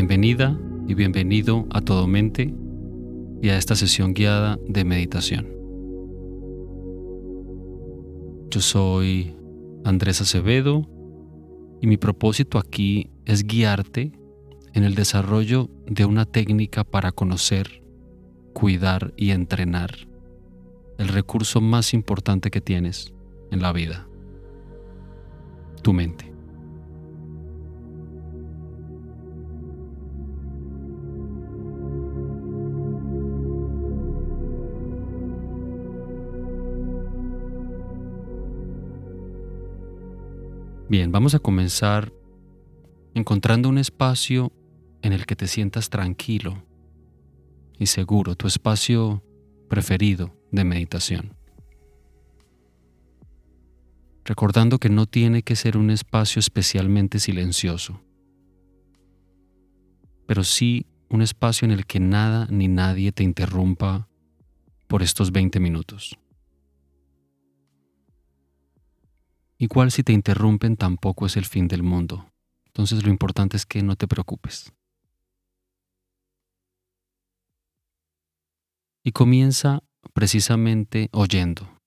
Bienvenida y bienvenido a Todo Mente y a esta sesión guiada de meditación. Yo soy Andrés Acevedo y mi propósito aquí es guiarte en el desarrollo de una técnica para conocer, cuidar y entrenar el recurso más importante que tienes en la vida, tu mente. Bien, vamos a comenzar encontrando un espacio en el que te sientas tranquilo y seguro, tu espacio preferido de meditación. Recordando que no tiene que ser un espacio especialmente silencioso, pero sí un espacio en el que nada ni nadie te interrumpa por estos 20 minutos. Igual si te interrumpen tampoco es el fin del mundo. Entonces lo importante es que no te preocupes. Y comienza precisamente oyendo.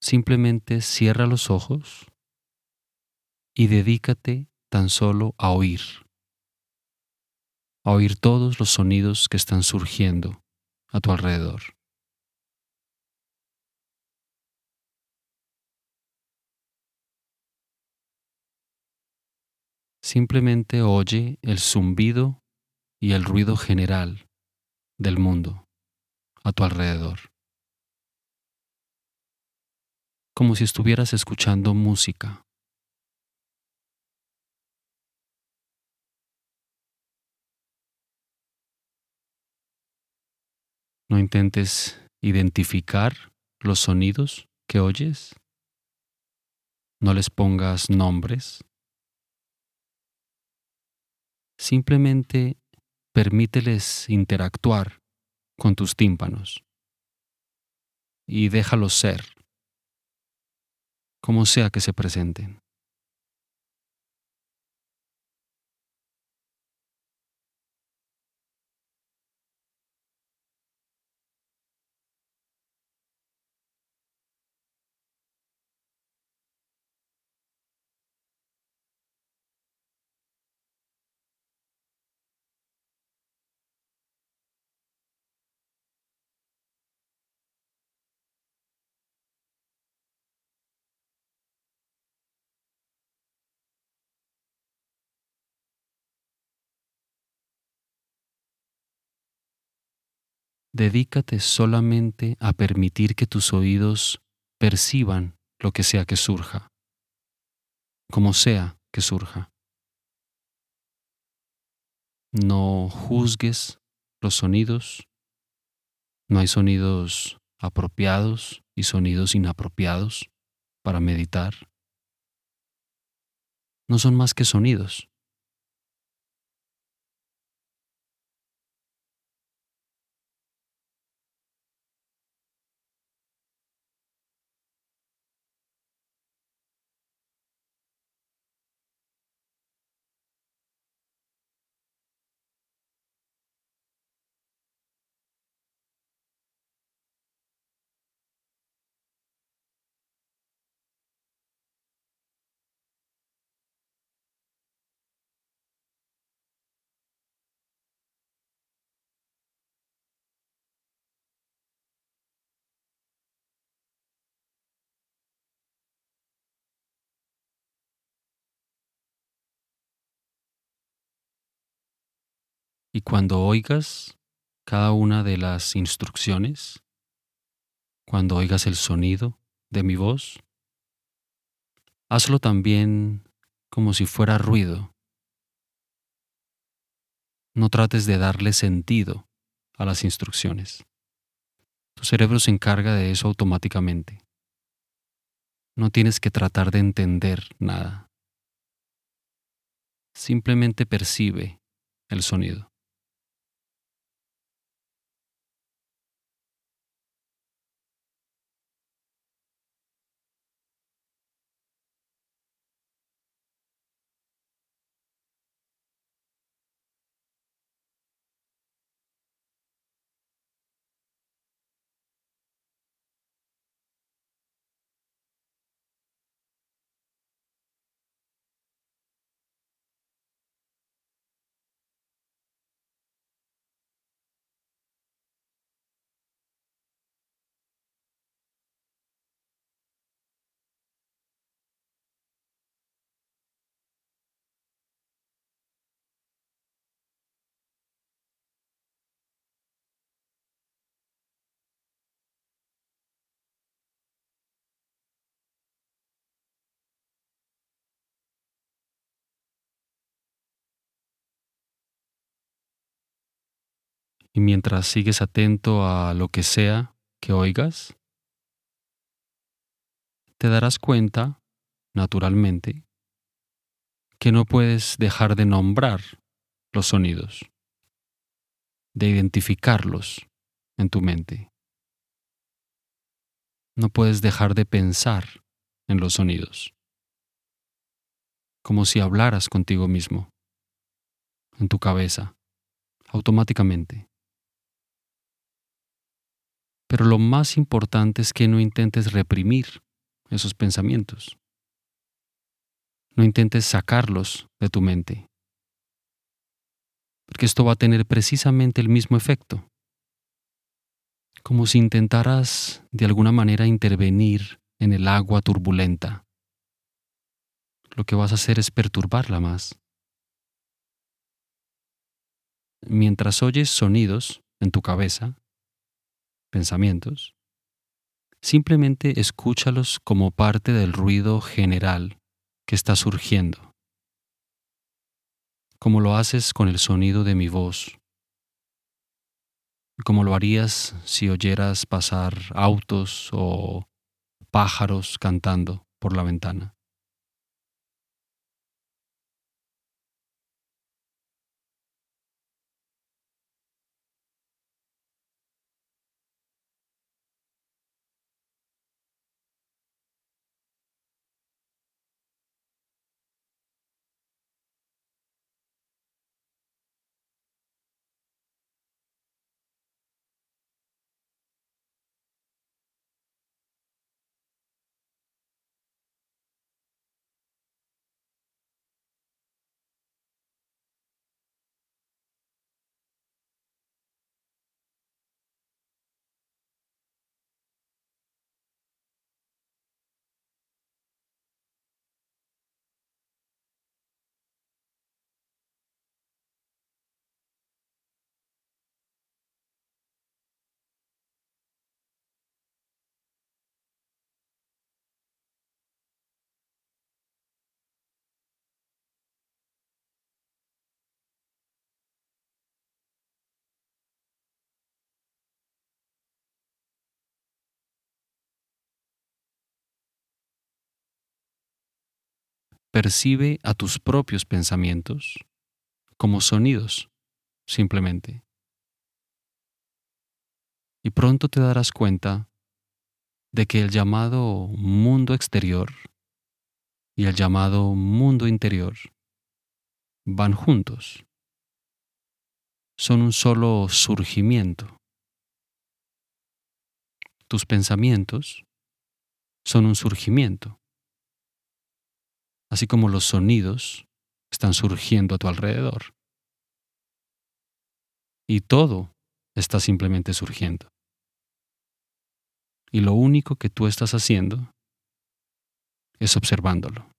Simplemente cierra los ojos y dedícate tan solo a oír. A oír todos los sonidos que están surgiendo a tu alrededor. Simplemente oye el zumbido y el ruido general del mundo a tu alrededor. Como si estuvieras escuchando música. No intentes identificar los sonidos que oyes. No les pongas nombres. Simplemente permíteles interactuar con tus tímpanos y déjalos ser, como sea que se presenten. Dedícate solamente a permitir que tus oídos perciban lo que sea que surja, como sea que surja. No juzgues los sonidos, no hay sonidos apropiados y sonidos inapropiados para meditar. No son más que sonidos. Y cuando oigas cada una de las instrucciones, cuando oigas el sonido de mi voz, hazlo también como si fuera ruido. No trates de darle sentido a las instrucciones. Tu cerebro se encarga de eso automáticamente. No tienes que tratar de entender nada. Simplemente percibe el sonido. Y mientras sigues atento a lo que sea que oigas, te darás cuenta, naturalmente, que no puedes dejar de nombrar los sonidos, de identificarlos en tu mente. No puedes dejar de pensar en los sonidos, como si hablaras contigo mismo, en tu cabeza, automáticamente. Pero lo más importante es que no intentes reprimir esos pensamientos. No intentes sacarlos de tu mente, porque esto va a tener precisamente el mismo efecto, como si intentaras de alguna manera intervenir en el agua turbulenta. Lo que vas a hacer es perturbarla más. Mientras oyes sonidos en tu cabeza, pensamientos, simplemente escúchalos como parte del ruido general que está surgiendo, como lo haces con el sonido de mi voz, como lo harías si oyeras pasar autos o pájaros cantando por la ventana. Percibe a tus propios pensamientos como sonidos, simplemente. Y pronto te darás cuenta de que el llamado mundo exterior y el llamado mundo interior van juntos. Son un solo surgimiento. Tus pensamientos son un surgimiento así como los sonidos están surgiendo a tu alrededor. Y todo está simplemente surgiendo. Y lo único que tú estás haciendo es observándolo.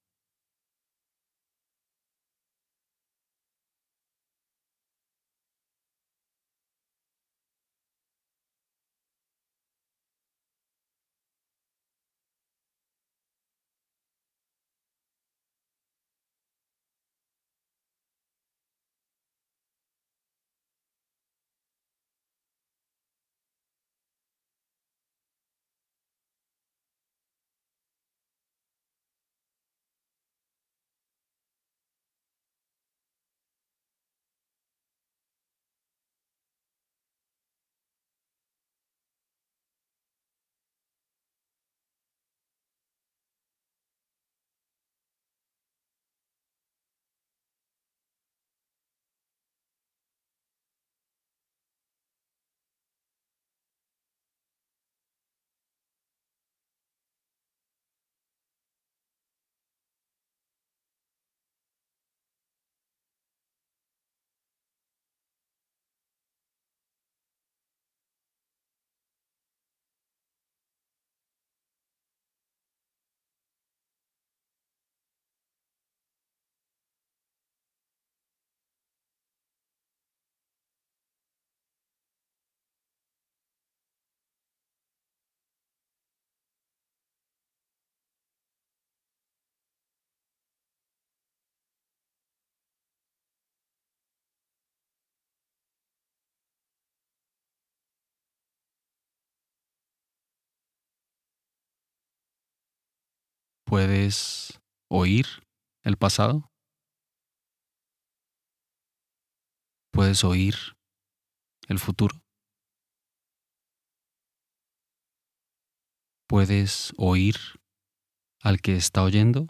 ¿Puedes oír el pasado? ¿Puedes oír el futuro? ¿Puedes oír al que está oyendo?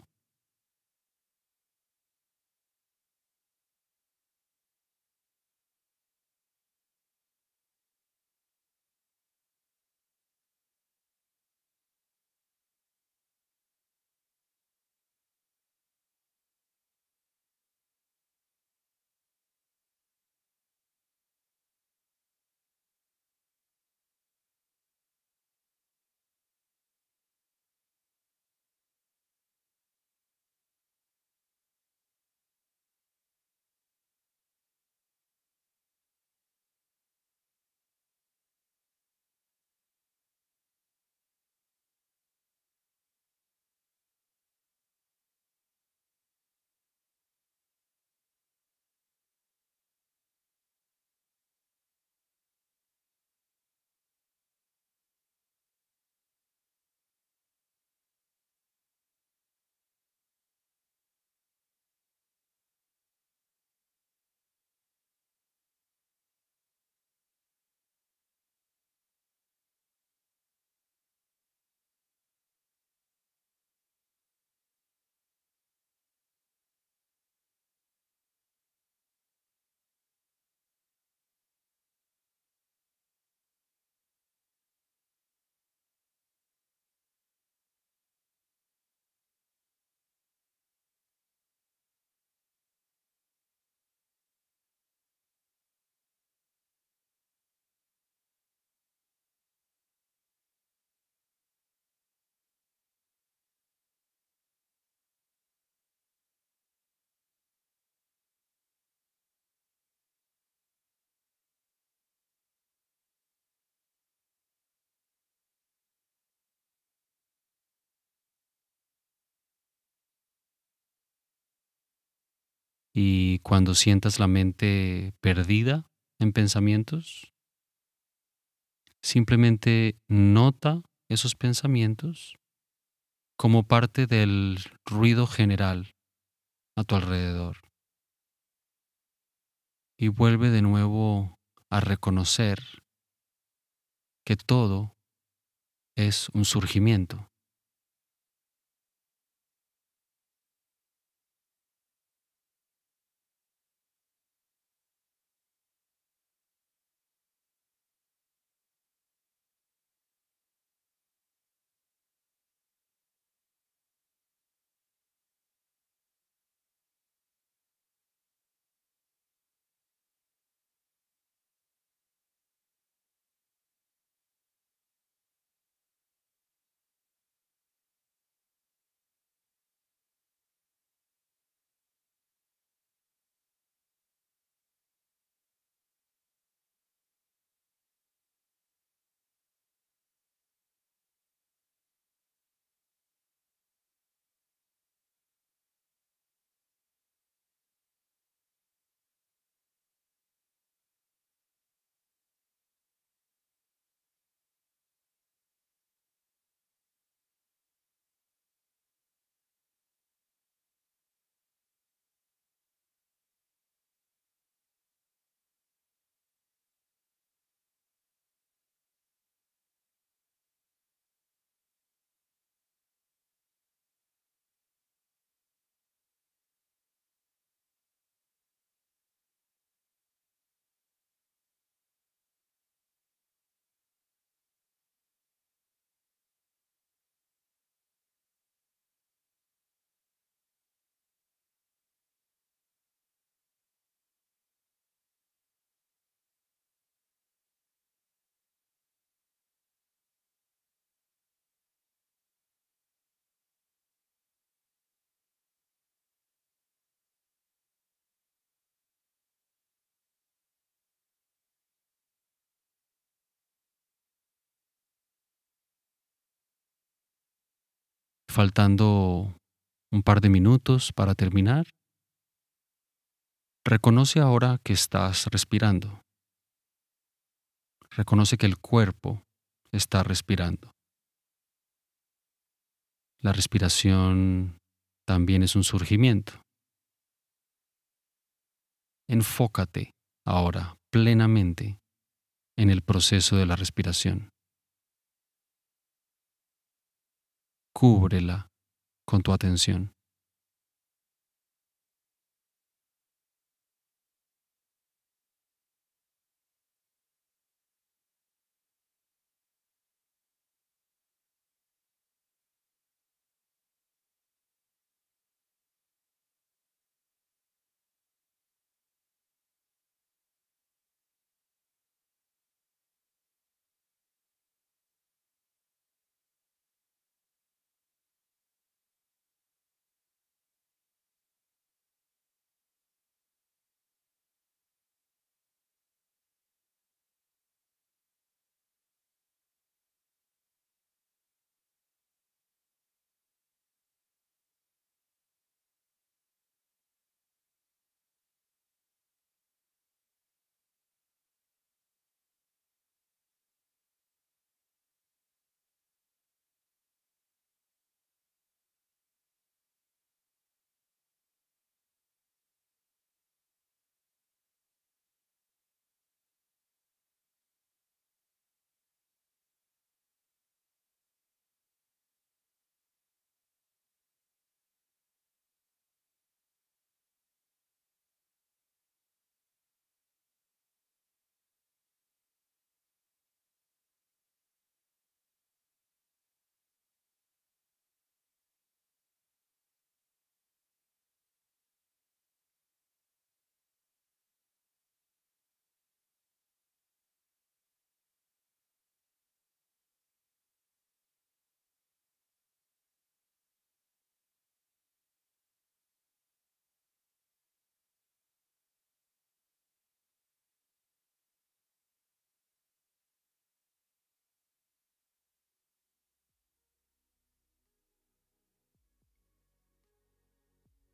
Y cuando sientas la mente perdida en pensamientos, simplemente nota esos pensamientos como parte del ruido general a tu alrededor. Y vuelve de nuevo a reconocer que todo es un surgimiento. Faltando un par de minutos para terminar, reconoce ahora que estás respirando. Reconoce que el cuerpo está respirando. La respiración también es un surgimiento. Enfócate ahora plenamente en el proceso de la respiración. Cúbrela con tu atención.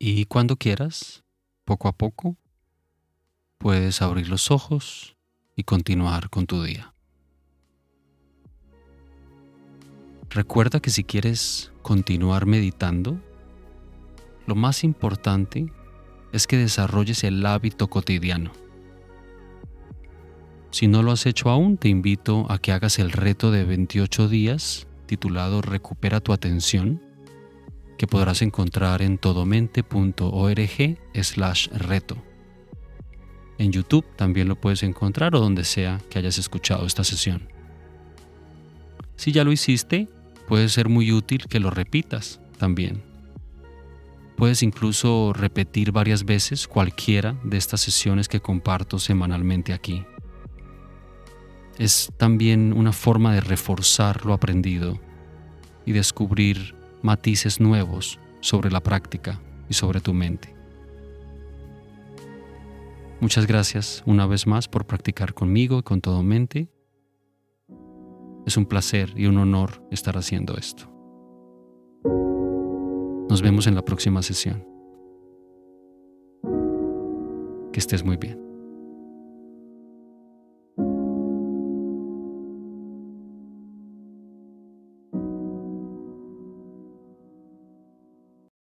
Y cuando quieras, poco a poco, puedes abrir los ojos y continuar con tu día. Recuerda que si quieres continuar meditando, lo más importante es que desarrolles el hábito cotidiano. Si no lo has hecho aún, te invito a que hagas el reto de 28 días titulado Recupera tu atención que podrás encontrar en todomente.org slash reto. En YouTube también lo puedes encontrar o donde sea que hayas escuchado esta sesión. Si ya lo hiciste, puede ser muy útil que lo repitas también. Puedes incluso repetir varias veces cualquiera de estas sesiones que comparto semanalmente aquí. Es también una forma de reforzar lo aprendido y descubrir matices nuevos sobre la práctica y sobre tu mente. Muchas gracias una vez más por practicar conmigo y con todo mente. Es un placer y un honor estar haciendo esto. Nos vemos en la próxima sesión. Que estés muy bien.